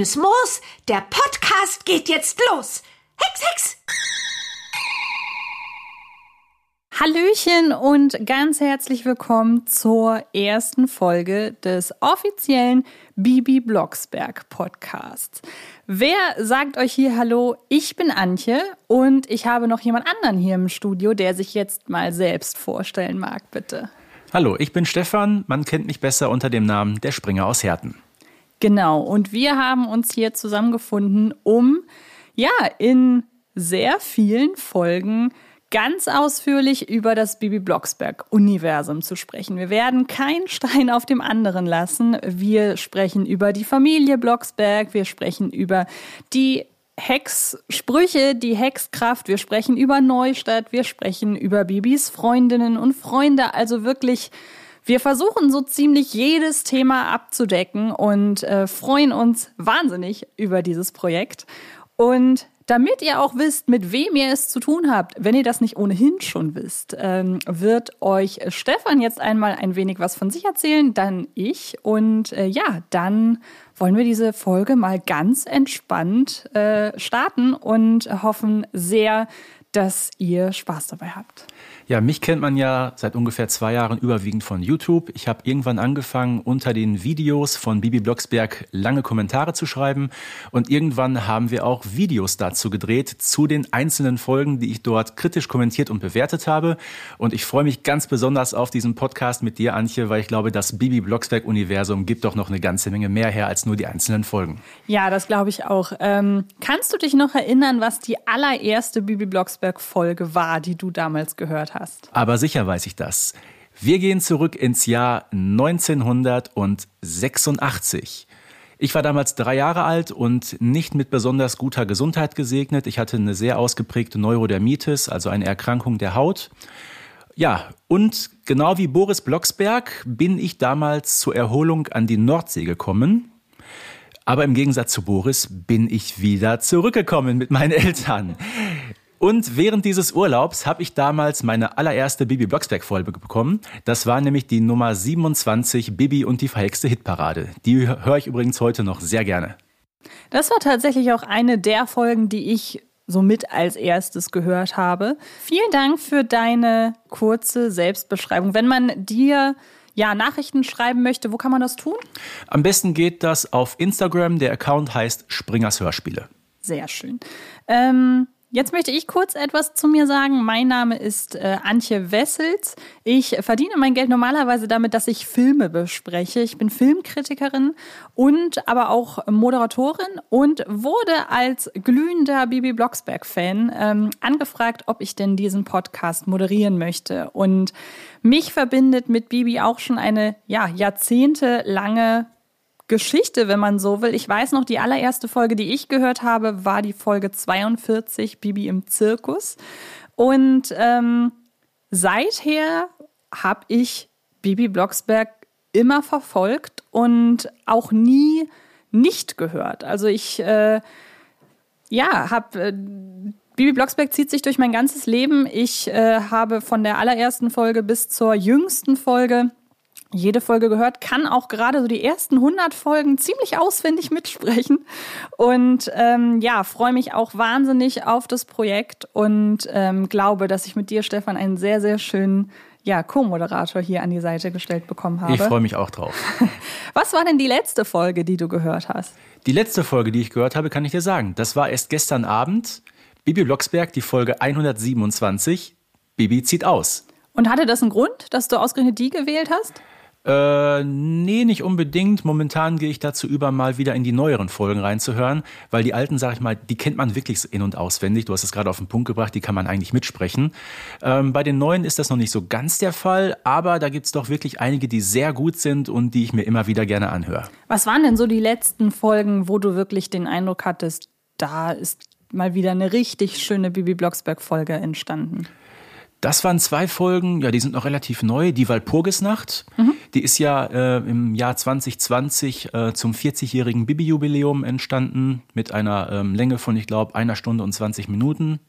Grünes Moos, der Podcast geht jetzt los. Hex, Hex! Hallöchen und ganz herzlich willkommen zur ersten Folge des offiziellen Bibi Blocksberg Podcasts. Wer sagt euch hier Hallo? Ich bin Antje und ich habe noch jemand anderen hier im Studio, der sich jetzt mal selbst vorstellen mag, bitte. Hallo, ich bin Stefan. Man kennt mich besser unter dem Namen der Springer aus Herten. Genau, und wir haben uns hier zusammengefunden, um ja in sehr vielen Folgen ganz ausführlich über das Bibi Blocksberg-Universum zu sprechen. Wir werden keinen Stein auf dem anderen lassen. Wir sprechen über die Familie Blocksberg, wir sprechen über die Hexsprüche, die Hexkraft, wir sprechen über Neustadt, wir sprechen über Bibis Freundinnen und Freunde, also wirklich wir versuchen so ziemlich jedes Thema abzudecken und äh, freuen uns wahnsinnig über dieses Projekt. Und damit ihr auch wisst, mit wem ihr es zu tun habt, wenn ihr das nicht ohnehin schon wisst, ähm, wird euch Stefan jetzt einmal ein wenig was von sich erzählen, dann ich. Und äh, ja, dann wollen wir diese Folge mal ganz entspannt äh, starten und hoffen sehr, dass ihr Spaß dabei habt. Ja, mich kennt man ja seit ungefähr zwei Jahren überwiegend von YouTube. Ich habe irgendwann angefangen, unter den Videos von Bibi Blocksberg lange Kommentare zu schreiben. Und irgendwann haben wir auch Videos dazu gedreht, zu den einzelnen Folgen, die ich dort kritisch kommentiert und bewertet habe. Und ich freue mich ganz besonders auf diesen Podcast mit dir, Antje, weil ich glaube, das Bibi Blocksberg-Universum gibt doch noch eine ganze Menge mehr her als nur die einzelnen Folgen. Ja, das glaube ich auch. Ähm, kannst du dich noch erinnern, was die allererste Bibi Blocksberg-Folge war, die du damals gehört hast? Hast. Aber sicher weiß ich das. Wir gehen zurück ins Jahr 1986. Ich war damals drei Jahre alt und nicht mit besonders guter Gesundheit gesegnet. Ich hatte eine sehr ausgeprägte Neurodermitis, also eine Erkrankung der Haut. Ja, und genau wie Boris Blocksberg bin ich damals zur Erholung an die Nordsee gekommen. Aber im Gegensatz zu Boris bin ich wieder zurückgekommen mit meinen Eltern. Und während dieses Urlaubs habe ich damals meine allererste Bibi Blocksberg-Folge bekommen. Das war nämlich die Nummer 27 Bibi und die verhexte Hitparade. Die höre ich übrigens heute noch sehr gerne. Das war tatsächlich auch eine der Folgen, die ich somit als erstes gehört habe. Vielen Dank für deine kurze Selbstbeschreibung. Wenn man dir ja, Nachrichten schreiben möchte, wo kann man das tun? Am besten geht das auf Instagram. Der Account heißt Springers Hörspiele. Sehr schön. Ähm, Jetzt möchte ich kurz etwas zu mir sagen. Mein Name ist äh, Antje Wessels. Ich verdiene mein Geld normalerweise damit, dass ich Filme bespreche. Ich bin Filmkritikerin und aber auch Moderatorin und wurde als glühender Bibi Blocksberg-Fan ähm, angefragt, ob ich denn diesen Podcast moderieren möchte. Und mich verbindet mit Bibi auch schon eine ja, jahrzehntelange Geschichte, wenn man so will. Ich weiß noch, die allererste Folge, die ich gehört habe, war die Folge 42, Bibi im Zirkus. Und ähm, seither habe ich Bibi Blocksberg immer verfolgt und auch nie nicht gehört. Also ich, äh, ja, habe... Äh, Bibi Blocksberg zieht sich durch mein ganzes Leben. Ich äh, habe von der allerersten Folge bis zur jüngsten Folge jede Folge gehört, kann auch gerade so die ersten 100 Folgen ziemlich auswendig mitsprechen. Und ähm, ja, freue mich auch wahnsinnig auf das Projekt und ähm, glaube, dass ich mit dir, Stefan, einen sehr, sehr schönen ja, Co-Moderator hier an die Seite gestellt bekommen habe. Ich freue mich auch drauf. Was war denn die letzte Folge, die du gehört hast? Die letzte Folge, die ich gehört habe, kann ich dir sagen. Das war erst gestern Abend. Bibi Blocksberg, die Folge 127. Bibi zieht aus. Und hatte das einen Grund, dass du ausgerechnet die gewählt hast? Äh, nee, nicht unbedingt. Momentan gehe ich dazu über, mal wieder in die neueren Folgen reinzuhören, weil die alten, sag ich mal, die kennt man wirklich in- und auswendig. Du hast es gerade auf den Punkt gebracht, die kann man eigentlich mitsprechen. Ähm, bei den neuen ist das noch nicht so ganz der Fall, aber da gibt's doch wirklich einige, die sehr gut sind und die ich mir immer wieder gerne anhöre. Was waren denn so die letzten Folgen, wo du wirklich den Eindruck hattest, da ist mal wieder eine richtig schöne Bibi Blocksberg-Folge entstanden? Das waren zwei Folgen, ja, die sind noch relativ neu. Die Walpurgisnacht, mhm. die ist ja äh, im Jahr 2020 äh, zum 40-jährigen Bibi-Jubiläum entstanden mit einer ähm, Länge von, ich glaube, einer Stunde und 20 Minuten.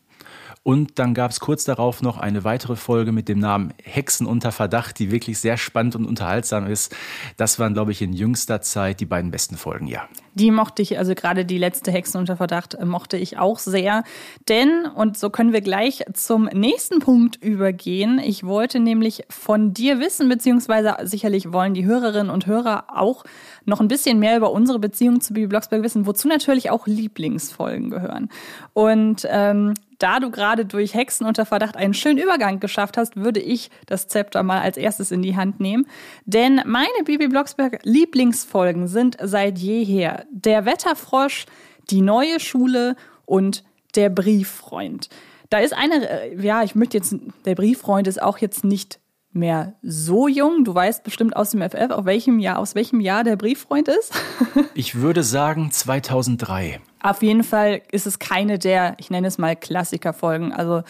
Und dann gab es kurz darauf noch eine weitere Folge mit dem Namen Hexen unter Verdacht, die wirklich sehr spannend und unterhaltsam ist. Das waren, glaube ich, in jüngster Zeit die beiden besten Folgen, ja. Die mochte ich, also gerade die letzte Hexen unter Verdacht äh, mochte ich auch sehr. Denn, und so können wir gleich zum nächsten Punkt übergehen, ich wollte nämlich von dir wissen, beziehungsweise sicherlich wollen die Hörerinnen und Hörer auch noch ein bisschen mehr über unsere Beziehung zu Bibi Blocksberg wissen, wozu natürlich auch Lieblingsfolgen gehören. Und ähm, da du gerade durch Hexen unter Verdacht einen schönen Übergang geschafft hast, würde ich das Zepter mal als erstes in die Hand nehmen. Denn meine Bibi Blocksberg Lieblingsfolgen sind seit jeher der Wetterfrosch, die neue Schule und der Brieffreund. Da ist eine, äh, ja, ich möchte jetzt, der Brieffreund ist auch jetzt nicht mehr so jung. Du weißt bestimmt aus dem FF, auf welchem Jahr, aus welchem Jahr der Brieffreund ist. ich würde sagen 2003. Auf jeden Fall ist es keine der, ich nenne es mal Klassikerfolgen, also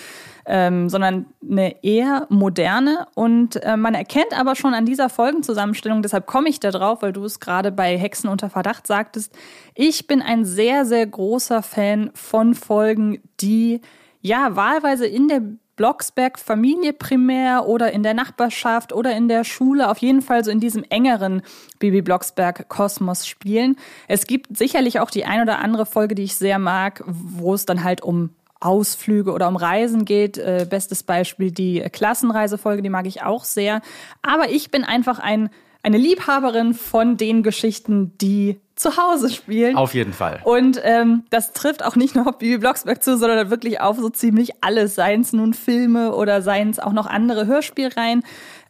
ähm, sondern eine eher moderne und äh, man erkennt aber schon an dieser Folgenzusammenstellung, deshalb komme ich da drauf, weil du es gerade bei Hexen unter Verdacht sagtest. Ich bin ein sehr, sehr großer Fan von Folgen, die ja wahlweise in der Blocksberg Familie primär oder in der Nachbarschaft oder in der Schule, auf jeden Fall so in diesem engeren Baby Blocksberg Kosmos spielen. Es gibt sicherlich auch die ein oder andere Folge, die ich sehr mag, wo es dann halt um Ausflüge oder um Reisen geht. Äh, bestes Beispiel die Klassenreisefolge, die mag ich auch sehr. Aber ich bin einfach ein, eine Liebhaberin von den Geschichten, die zu Hause spielen. Auf jeden Fall. Und ähm, das trifft auch nicht nur auf Bibi Blocksberg zu, sondern wirklich auf so ziemlich alles, seien es nun Filme oder seien es auch noch andere Hörspielreihen.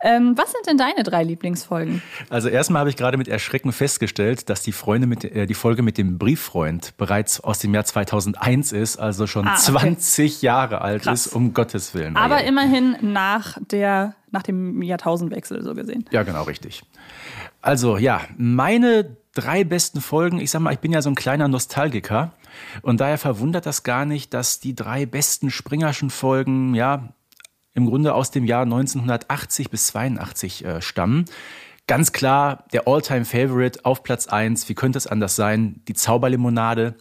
Ähm, was sind denn deine drei Lieblingsfolgen? Also erstmal habe ich gerade mit Erschrecken festgestellt, dass die, Freunde mit, äh, die Folge mit dem Brieffreund bereits aus dem Jahr 2001 ist, also schon ah, okay. 20 Jahre alt Krass. ist, um Gottes Willen. Aber ja. immerhin nach, der, nach dem Jahrtausendwechsel so gesehen. Ja, genau, richtig. Also ja, meine drei besten Folgen, ich sag mal, ich bin ja so ein kleiner Nostalgiker und daher verwundert das gar nicht, dass die drei besten Springerschen Folgen, ja, im Grunde aus dem Jahr 1980 bis 82 äh, stammen. Ganz klar, der Alltime favorite auf Platz eins. wie könnte es anders sein? Die Zauberlimonade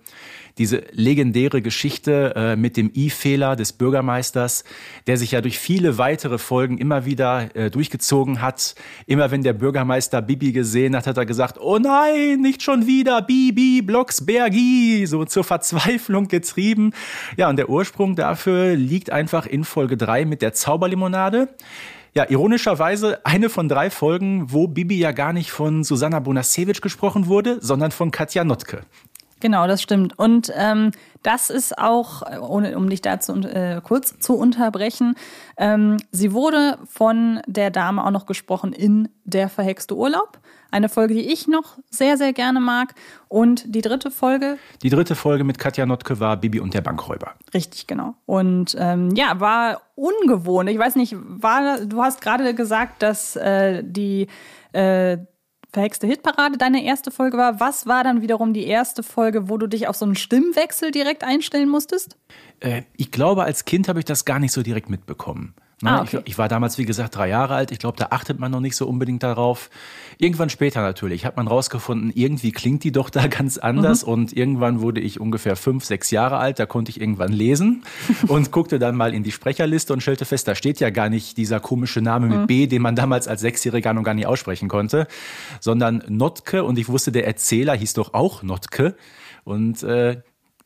diese legendäre Geschichte äh, mit dem I-Fehler des Bürgermeisters, der sich ja durch viele weitere Folgen immer wieder äh, durchgezogen hat. Immer wenn der Bürgermeister Bibi gesehen hat, hat er gesagt, oh nein, nicht schon wieder, Bibi, Blocksbergi, so zur Verzweiflung getrieben. Ja, und der Ursprung dafür liegt einfach in Folge drei mit der Zauberlimonade. Ja, ironischerweise eine von drei Folgen, wo Bibi ja gar nicht von Susanna Bonasewicz gesprochen wurde, sondern von Katja Notke. Genau, das stimmt. Und ähm, das ist auch, ohne um dich dazu äh, kurz zu unterbrechen, ähm, sie wurde von der Dame auch noch gesprochen in Der verhexte Urlaub. Eine Folge, die ich noch sehr, sehr gerne mag. Und die dritte Folge? Die dritte Folge mit Katja Notke war Bibi und der Bankräuber. Richtig, genau. Und ähm, ja, war ungewohnt. Ich weiß nicht, war, du hast gerade gesagt, dass äh, die äh, verhexte Hitparade deine erste Folge war. Was war dann wiederum die erste Folge, wo du dich auf so einen Stimmwechsel direkt einstellen musstest? Äh, ich glaube, als Kind habe ich das gar nicht so direkt mitbekommen. Ne? Ah, okay. ich, ich, war damals, wie gesagt, drei Jahre alt. Ich glaube, da achtet man noch nicht so unbedingt darauf. Irgendwann später natürlich hat man rausgefunden, irgendwie klingt die doch da ganz anders. Mhm. Und irgendwann wurde ich ungefähr fünf, sechs Jahre alt. Da konnte ich irgendwann lesen und guckte dann mal in die Sprecherliste und stellte fest, da steht ja gar nicht dieser komische Name mit mhm. B, den man damals als Sechsjähriger noch gar nicht aussprechen konnte, sondern Notke. Und ich wusste, der Erzähler hieß doch auch Notke. Und äh,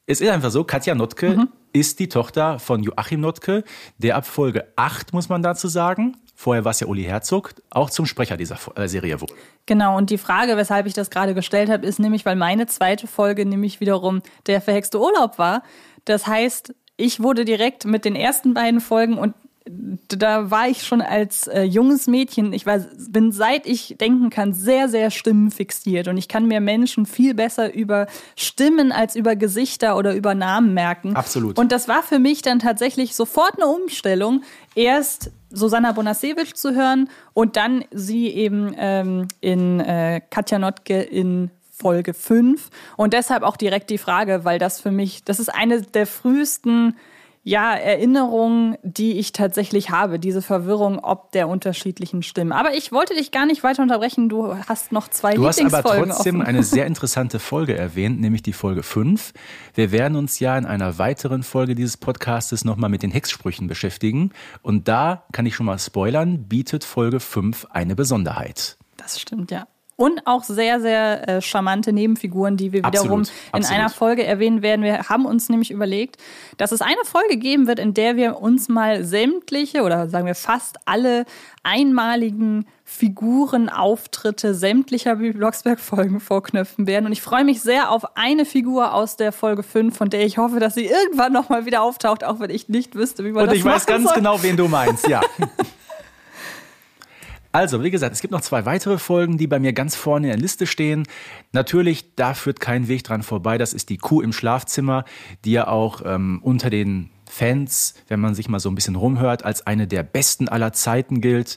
es ist einfach so, Katja Notke mhm. ist die Tochter von Joachim Notke, der ab Folge 8, muss man dazu sagen, vorher war es ja Uli Herzog, auch zum Sprecher dieser äh, Serie wurde. Genau, und die Frage, weshalb ich das gerade gestellt habe, ist nämlich, weil meine zweite Folge nämlich wiederum der verhexte Urlaub war. Das heißt, ich wurde direkt mit den ersten beiden Folgen und da war ich schon als äh, junges Mädchen, ich war, bin seit ich denken kann sehr, sehr stimmenfixiert und ich kann mir Menschen viel besser über Stimmen als über Gesichter oder über Namen merken. Absolut. Und das war für mich dann tatsächlich sofort eine Umstellung, erst Susanna Bonasewicz zu hören und dann sie eben ähm, in äh, Katja Notke in Folge 5 und deshalb auch direkt die Frage, weil das für mich, das ist eine der frühesten ja, Erinnerungen, die ich tatsächlich habe, diese Verwirrung ob der unterschiedlichen Stimmen. Aber ich wollte dich gar nicht weiter unterbrechen, du hast noch zwei Du hast aber trotzdem offen. eine sehr interessante Folge erwähnt, nämlich die Folge 5. Wir werden uns ja in einer weiteren Folge dieses Podcastes nochmal mit den Hexsprüchen beschäftigen. Und da kann ich schon mal spoilern, bietet Folge 5 eine Besonderheit. Das stimmt, ja. Und auch sehr, sehr äh, charmante Nebenfiguren, die wir wiederum Absolut, in absolut. einer Folge erwähnen werden. Wir haben uns nämlich überlegt, dass es eine Folge geben wird, in der wir uns mal sämtliche oder sagen wir fast alle einmaligen Figurenauftritte sämtlicher Bibi Blocksberg-Folgen vorknöpfen werden. Und ich freue mich sehr auf eine Figur aus der Folge 5, von der ich hoffe, dass sie irgendwann nochmal wieder auftaucht, auch wenn ich nicht wüsste, wie man Und das ich weiß ganz soll. genau, wen du meinst, ja. Also, wie gesagt, es gibt noch zwei weitere Folgen, die bei mir ganz vorne in der Liste stehen. Natürlich, da führt kein Weg dran vorbei. Das ist die Kuh im Schlafzimmer, die ja auch ähm, unter den Fans, wenn man sich mal so ein bisschen rumhört, als eine der besten aller Zeiten gilt.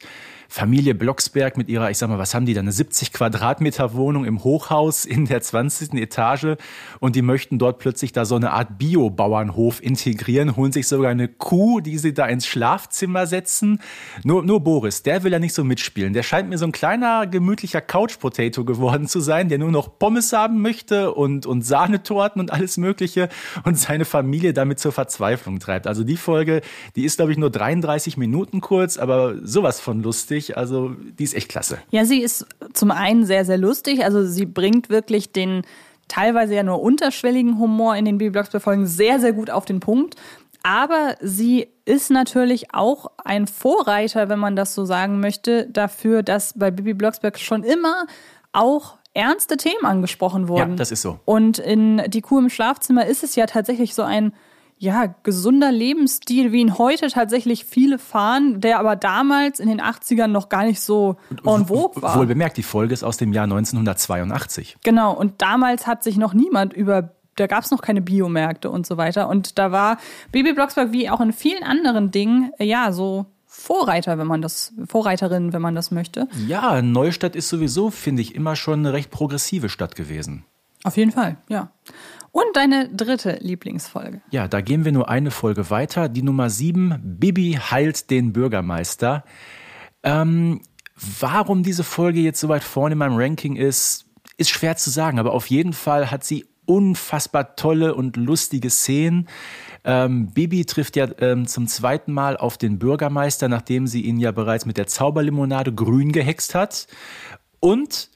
Familie Blocksberg mit ihrer, ich sag mal, was haben die da, eine 70 Quadratmeter Wohnung im Hochhaus in der 20. Etage und die möchten dort plötzlich da so eine Art Bio-Bauernhof integrieren, holen sich sogar eine Kuh, die sie da ins Schlafzimmer setzen. Nur, nur Boris, der will ja nicht so mitspielen. Der scheint mir so ein kleiner, gemütlicher Couch-Potato geworden zu sein, der nur noch Pommes haben möchte und, und Sahnetorten und alles Mögliche und seine Familie damit zur Verzweiflung treibt. Also die Folge, die ist, glaube ich, nur 33 Minuten kurz, aber sowas von lustig. Also die ist echt klasse. Ja, sie ist zum einen sehr, sehr lustig. Also sie bringt wirklich den teilweise ja nur unterschwelligen Humor in den Bibi Blocksberg-Folgen sehr, sehr gut auf den Punkt. Aber sie ist natürlich auch ein Vorreiter, wenn man das so sagen möchte, dafür, dass bei Bibi Blocksberg schon immer auch ernste Themen angesprochen wurden. Ja, das ist so. Und in Die Kuh im Schlafzimmer ist es ja tatsächlich so ein ja, gesunder Lebensstil, wie ihn heute tatsächlich viele fahren, der aber damals in den 80ern noch gar nicht so en vogue war. Wohl bemerkt, die Folge ist aus dem Jahr 1982. Genau, und damals hat sich noch niemand über, da gab es noch keine Biomärkte und so weiter. Und da war Baby Blocksberg wie auch in vielen anderen Dingen, äh, ja, so Vorreiter, wenn man das, Vorreiterin, wenn man das möchte. Ja, Neustadt ist sowieso, finde ich, immer schon eine recht progressive Stadt gewesen. Auf jeden Fall, ja. Und deine dritte Lieblingsfolge. Ja, da gehen wir nur eine Folge weiter. Die Nummer sieben, Bibi heilt den Bürgermeister. Ähm, warum diese Folge jetzt so weit vorne in meinem Ranking ist, ist schwer zu sagen, aber auf jeden Fall hat sie unfassbar tolle und lustige Szenen. Ähm, Bibi trifft ja ähm, zum zweiten Mal auf den Bürgermeister, nachdem sie ihn ja bereits mit der Zauberlimonade grün gehext hat. Und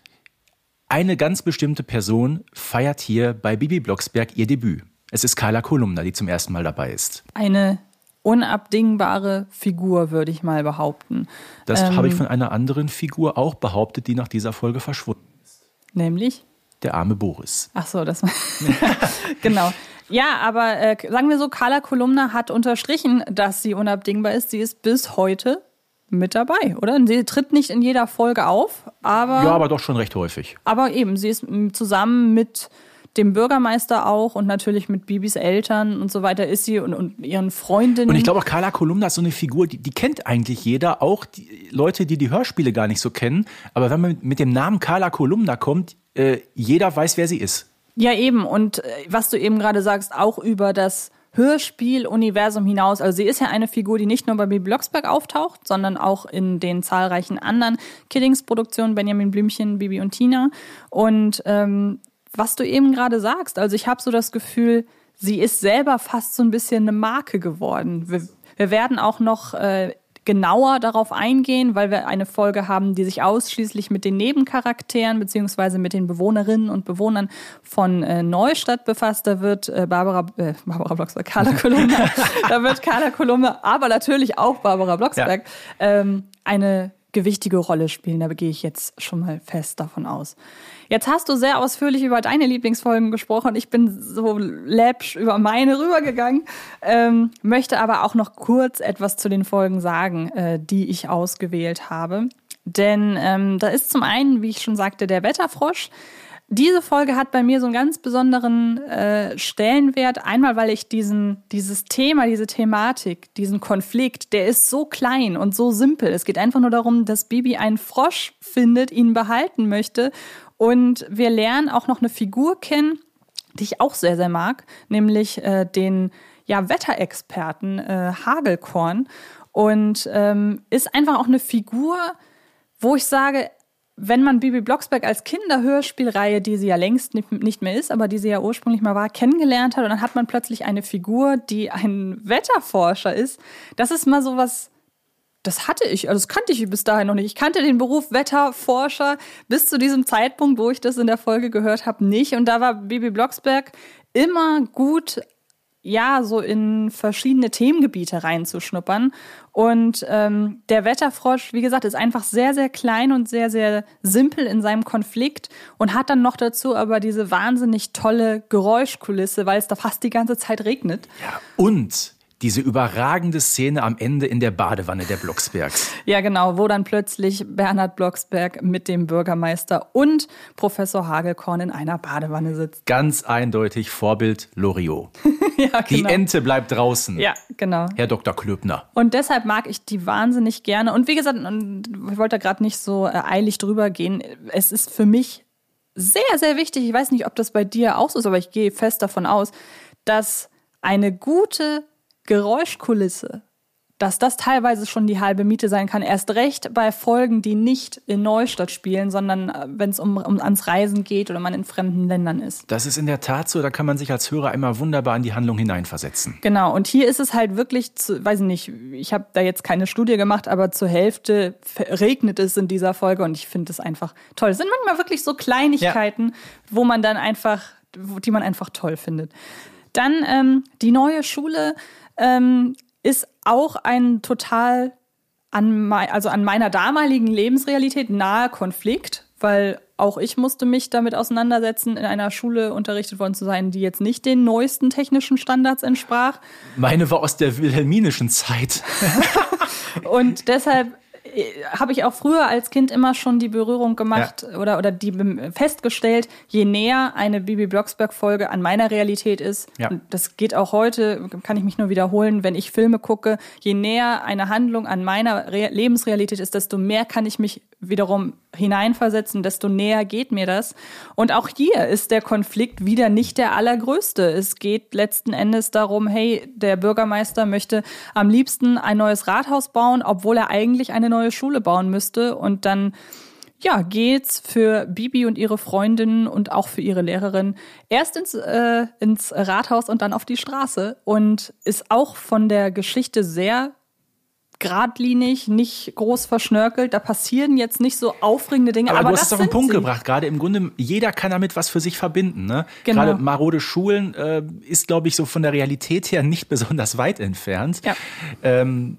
eine ganz bestimmte Person feiert hier bei Bibi Blocksberg ihr Debüt. Es ist Carla Kolumna, die zum ersten Mal dabei ist. Eine unabdingbare Figur, würde ich mal behaupten. Das Ähm. habe ich von einer anderen Figur auch behauptet, die nach dieser Folge verschwunden ist. Nämlich? Der arme Boris. Ach so, das genau. Ja, aber äh, sagen wir so, Carla Kolumna hat unterstrichen, dass sie unabdingbar ist. Sie ist bis heute mit dabei, oder? Sie tritt nicht in jeder Folge auf, aber, Ja, aber doch schon recht häufig. aber eben, sie ist zusammen mit dem Bürgermeister auch und natürlich mit Bibis Eltern und so weiter ist sie und, und ihren Freundinnen. Und ich glaube auch Carla Kolumna ist so eine Figur, die, die kennt eigentlich jeder, auch die Leute, die die Hörspiele gar nicht so kennen. Aber wenn man mit dem Namen Carla Kolumna kommt, äh, jeder weiß, wer sie ist. Ja, eben. Und äh, was du eben gerade sagst, auch über das Hörspiel-Universum hinaus. Also sie ist ja eine Figur, die nicht nur bei Bibi Blocksberg auftaucht, sondern auch in den zahlreichen anderen Kiddings-Produktionen, Benjamin Blümchen, Bibi und Tina. Und ähm, was du eben gerade sagst, also ich habe so das Gefühl, sie ist selber fast so ein bisschen eine Marke geworden. Wir, wir werden auch noch äh, genauer darauf eingehen, weil wir eine Folge haben, die sich ausschließlich mit den Nebencharakteren beziehungsweise mit den Bewohnerinnen und Bewohnern von äh, Neustadt befasst. Da wird äh, Barbara, äh, Barbara Blocksberg, Carla Kolumna, da wird Carla Kolumna, aber natürlich auch Barbara Blocksberg ähm, eine gewichtige Rolle spielen. Da gehe ich jetzt schon mal fest davon aus. Jetzt hast du sehr ausführlich über deine Lieblingsfolgen gesprochen. Ich bin so läppsch über meine rübergegangen, ähm, möchte aber auch noch kurz etwas zu den Folgen sagen, äh, die ich ausgewählt habe. Denn ähm, da ist zum einen, wie ich schon sagte, der Wetterfrosch. Diese Folge hat bei mir so einen ganz besonderen äh, Stellenwert. Einmal, weil ich diesen, dieses Thema, diese Thematik, diesen Konflikt, der ist so klein und so simpel. Es geht einfach nur darum, dass Bibi einen Frosch findet, ihn behalten möchte. Und wir lernen auch noch eine Figur kennen, die ich auch sehr, sehr mag, nämlich äh, den ja, Wetterexperten, äh, Hagelkorn. Und ähm, ist einfach auch eine Figur, wo ich sage, wenn man Bibi Blocksberg als Kinderhörspielreihe, die sie ja längst nicht mehr ist, aber die sie ja ursprünglich mal war, kennengelernt hat und dann hat man plötzlich eine Figur, die ein Wetterforscher ist, das ist mal so was, das hatte ich, also das kannte ich bis dahin noch nicht. Ich kannte den Beruf Wetterforscher bis zu diesem Zeitpunkt, wo ich das in der Folge gehört habe, nicht. Und da war Bibi Blocksberg immer gut ja, so in verschiedene Themengebiete reinzuschnuppern. Und ähm, der Wetterfrosch, wie gesagt, ist einfach sehr, sehr klein und sehr, sehr simpel in seinem Konflikt und hat dann noch dazu aber diese wahnsinnig tolle Geräuschkulisse, weil es da fast die ganze Zeit regnet. Ja, und diese überragende Szene am Ende in der Badewanne der Blocksbergs. Ja, genau, wo dann plötzlich Bernhard Blocksberg mit dem Bürgermeister und Professor Hagelkorn in einer Badewanne sitzt. Ganz eindeutig Vorbild Loriot. ja, genau. Die Ente bleibt draußen. Ja, genau. Herr Dr. Klöbner. Und deshalb mag ich die wahnsinnig gerne. Und wie gesagt, ich wollte gerade nicht so äh, eilig drüber gehen. Es ist für mich sehr, sehr wichtig, ich weiß nicht, ob das bei dir auch so ist, aber ich gehe fest davon aus, dass eine gute Geräuschkulisse, dass das teilweise schon die halbe Miete sein kann. Erst recht bei Folgen, die nicht in Neustadt spielen, sondern äh, wenn es um, um ans Reisen geht oder man in fremden Ländern ist. Das ist in der Tat so, da kann man sich als Hörer immer wunderbar in die Handlung hineinversetzen. Genau, und hier ist es halt wirklich, zu, weiß ich nicht, ich habe da jetzt keine Studie gemacht, aber zur Hälfte regnet es in dieser Folge und ich finde es einfach toll. Es sind manchmal wirklich so Kleinigkeiten, ja. wo man dann einfach, die man einfach toll findet. Dann ähm, die neue Schule ähm, ist auch ein total an, also an meiner damaligen Lebensrealität nahe Konflikt, weil auch ich musste mich damit auseinandersetzen, in einer Schule unterrichtet worden zu sein, die jetzt nicht den neuesten technischen Standards entsprach. Meine war aus der wilhelminischen Zeit. und deshalb habe ich auch früher als Kind immer schon die Berührung gemacht ja. oder, oder die festgestellt, je näher eine Bibi Blocksberg-Folge an meiner Realität ist, ja. und das geht auch heute, kann ich mich nur wiederholen, wenn ich Filme gucke, je näher eine Handlung an meiner Re Lebensrealität ist, desto mehr kann ich mich wiederum hineinversetzen, desto näher geht mir das. Und auch hier ist der Konflikt wieder nicht der allergrößte. Es geht letzten Endes darum, hey, der Bürgermeister möchte am liebsten ein neues Rathaus bauen, obwohl er eigentlich eine neue Schule bauen müsste. Und dann ja, geht's für Bibi und ihre Freundinnen und auch für ihre Lehrerin erst ins, äh, ins Rathaus und dann auf die Straße und ist auch von der Geschichte sehr geradlinig, nicht groß verschnörkelt. Da passieren jetzt nicht so aufregende Dinge. Aber, aber du hast es auf den Punkt sie. gebracht. Gerade im Grunde, jeder kann damit was für sich verbinden. Ne? Genau. Gerade marode Schulen äh, ist, glaube ich, so von der Realität her nicht besonders weit entfernt. Ja. Ähm,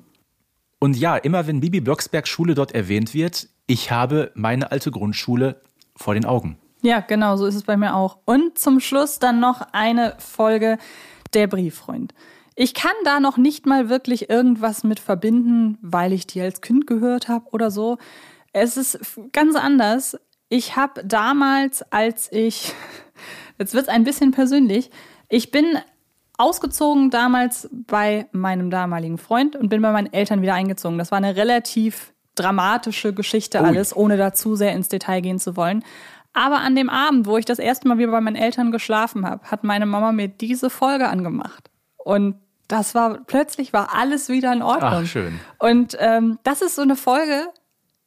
und ja, immer wenn Bibi Blocksberg Schule dort erwähnt wird, ich habe meine alte Grundschule vor den Augen. Ja, genau, so ist es bei mir auch. Und zum Schluss dann noch eine Folge Der Brieffreund. Ich kann da noch nicht mal wirklich irgendwas mit verbinden, weil ich die als Kind gehört habe oder so. Es ist ganz anders. Ich habe damals, als ich, jetzt wird es ein bisschen persönlich, ich bin ausgezogen damals bei meinem damaligen Freund und bin bei meinen Eltern wieder eingezogen. Das war eine relativ dramatische Geschichte Ui. alles, ohne da zu sehr ins Detail gehen zu wollen. Aber an dem Abend, wo ich das erste Mal wieder bei meinen Eltern geschlafen habe, hat meine Mama mir diese Folge angemacht. Und das war, plötzlich war alles wieder in Ordnung. Ach, schön. Und ähm, das ist so eine Folge,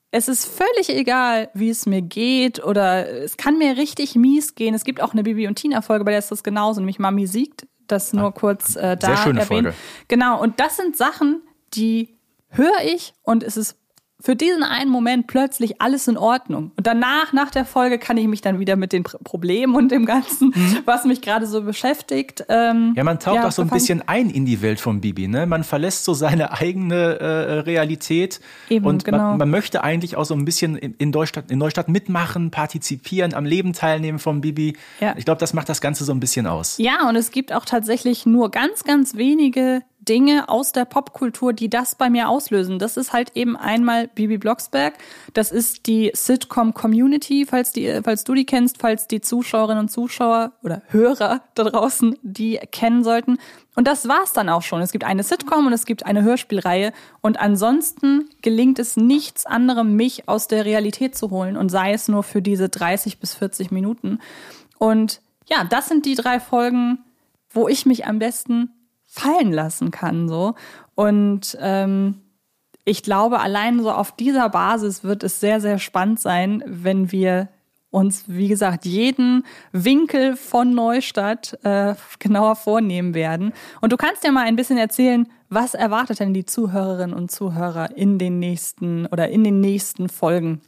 es ist völlig egal, wie es mir geht oder es kann mir richtig mies gehen. Es gibt auch eine Bibi und Tina Folge, bei der ist das genauso, nämlich Mami siegt. Das nur ah, kurz äh, da Sehr schöne erwähnt. Folge. Genau, und das sind Sachen, die höre ich und es ist für diesen einen Moment plötzlich alles in Ordnung. Und danach, nach der Folge, kann ich mich dann wieder mit den Problemen und dem Ganzen, mhm. was mich gerade so beschäftigt. Ähm, ja, man taucht ja, auch so ein bisschen ein in die Welt von Bibi. Ne? Man verlässt so seine eigene äh, Realität. Eben, und genau. man, man, möchte eigentlich auch so ein bisschen in, Neustadt, in Neustadt mitmachen, partizipieren, am Leben teilnehmen von Bibi. Ja. Ich glaube, das macht das Ganze so ein bisschen aus. Ja, und es gibt auch tatsächlich nur ganz, ganz wenige Dinge aus der Popkultur, die das bei mir auslösen. Das ist halt eben einmal Bibi Blocksberg. Das ist die Sitcom Community, falls, die, falls du die kennst, falls die Zuschauerinnen und Zuschauer oder Hörer da draußen die kennen sollten. Und das war's dann auch schon. Es gibt eine Sitcom und es gibt eine Hörspielreihe. Und ansonsten gelingt es nichts anderem, mich aus der Realität zu holen und sei es nur für diese 30 bis 40 Minuten. Und ja, das sind die drei Folgen, wo ich mich am besten fallen lassen kann. So. Und ähm, ich glaube, allein so auf dieser Basis wird es sehr, sehr spannend sein, wenn wir uns, wie gesagt, jeden Winkel von Neustadt äh, genauer vornehmen werden. Und du kannst ja mal ein bisschen erzählen, was erwartet denn die Zuhörerinnen und Zuhörer in den nächsten oder in den nächsten Folgen?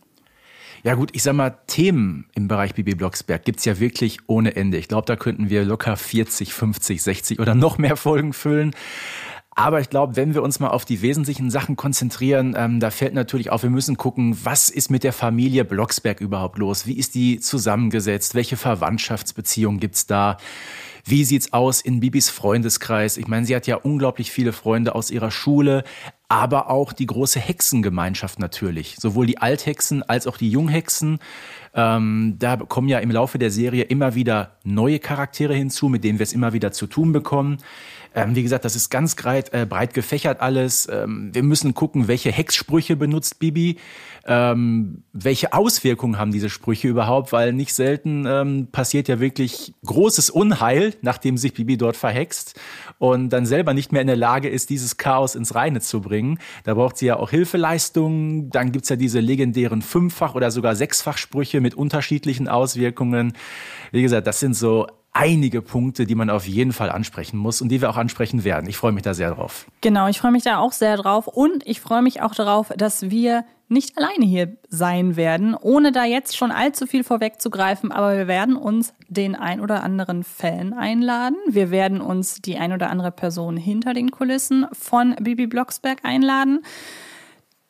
Ja gut, ich sag mal, Themen im Bereich Bibi Blocksberg gibt's ja wirklich ohne Ende. Ich glaube, da könnten wir locker 40, 50, 60 oder noch mehr Folgen füllen. Aber ich glaube, wenn wir uns mal auf die wesentlichen Sachen konzentrieren, ähm, da fällt natürlich auf, wir müssen gucken, was ist mit der Familie Blocksberg überhaupt los? Wie ist die zusammengesetzt? Welche Verwandtschaftsbeziehungen gibt's da? Wie sieht's aus in Bibis Freundeskreis? Ich meine, sie hat ja unglaublich viele Freunde aus ihrer Schule, aber auch die große Hexengemeinschaft natürlich. Sowohl die Althexen als auch die Junghexen. Ähm, da kommen ja im Laufe der Serie immer wieder neue Charaktere hinzu, mit denen wir es immer wieder zu tun bekommen. Ähm, wie gesagt, das ist ganz breit, äh, breit gefächert alles. Ähm, wir müssen gucken, welche Hexsprüche benutzt Bibi, ähm, welche Auswirkungen haben diese Sprüche überhaupt, weil nicht selten ähm, passiert ja wirklich großes Unheil, nachdem sich Bibi dort verhext und dann selber nicht mehr in der Lage ist, dieses Chaos ins Reine zu bringen. Da braucht sie ja auch Hilfeleistungen. Dann gibt's ja diese legendären Fünffach- oder sogar Sechsfachsprüche mit unterschiedlichen Auswirkungen. Wie gesagt, das sind so einige Punkte, die man auf jeden Fall ansprechen muss und die wir auch ansprechen werden. Ich freue mich da sehr drauf. Genau, ich freue mich da auch sehr drauf und ich freue mich auch darauf, dass wir nicht alleine hier sein werden, ohne da jetzt schon allzu viel vorwegzugreifen, aber wir werden uns den ein oder anderen Fan einladen. Wir werden uns die ein oder andere Person hinter den Kulissen von Bibi Blocksberg einladen.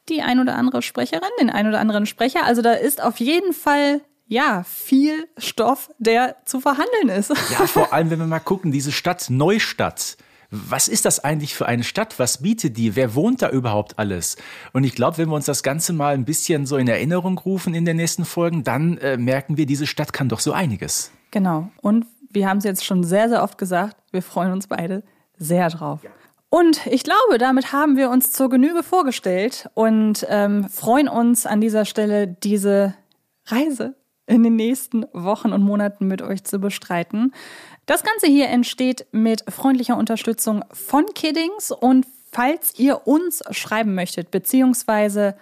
Die ein oder andere Sprecherin, den ein oder anderen Sprecher. Also da ist auf jeden Fall ja, viel Stoff, der zu verhandeln ist. Ja, vor allem, wenn wir mal gucken, diese Stadt Neustadt. Was ist das eigentlich für eine Stadt? Was bietet die? Wer wohnt da überhaupt alles? Und ich glaube, wenn wir uns das Ganze mal ein bisschen so in Erinnerung rufen in den nächsten Folgen, dann äh, merken wir, diese Stadt kann doch so einiges. Genau. Und wir haben es jetzt schon sehr, sehr oft gesagt, wir freuen uns beide sehr drauf. Ja. Und ich glaube, damit haben wir uns zur Genüge vorgestellt und ähm, freuen uns an dieser Stelle, diese Reise in den nächsten Wochen und Monaten mit euch zu bestreiten. Das Ganze hier entsteht mit freundlicher Unterstützung von Kiddings und falls ihr uns schreiben möchtet, beziehungsweise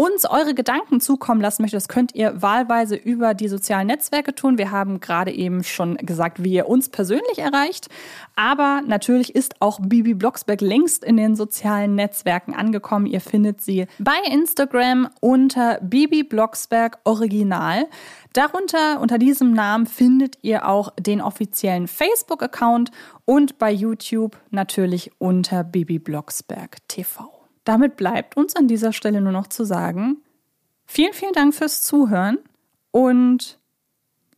uns eure Gedanken zukommen lassen möchtet, das könnt ihr wahlweise über die sozialen Netzwerke tun. Wir haben gerade eben schon gesagt, wie ihr uns persönlich erreicht. Aber natürlich ist auch Bibi Blocksberg längst in den sozialen Netzwerken angekommen. Ihr findet sie bei Instagram unter Bibi Blocksberg Original. Darunter, unter diesem Namen, findet ihr auch den offiziellen Facebook-Account und bei YouTube natürlich unter Bibi Blocksberg TV. Damit bleibt uns an dieser Stelle nur noch zu sagen, vielen, vielen Dank fürs Zuhören und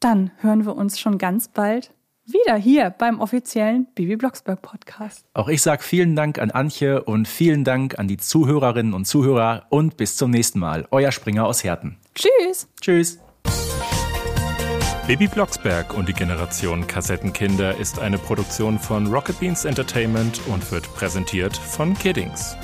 dann hören wir uns schon ganz bald wieder hier beim offiziellen Bibi Blocksberg Podcast. Auch ich sage vielen Dank an Antje und vielen Dank an die Zuhörerinnen und Zuhörer und bis zum nächsten Mal. Euer Springer aus Herten. Tschüss. Tschüss. Baby Blocksberg und die Generation Kassettenkinder ist eine Produktion von Rocket Beans Entertainment und wird präsentiert von Kiddings.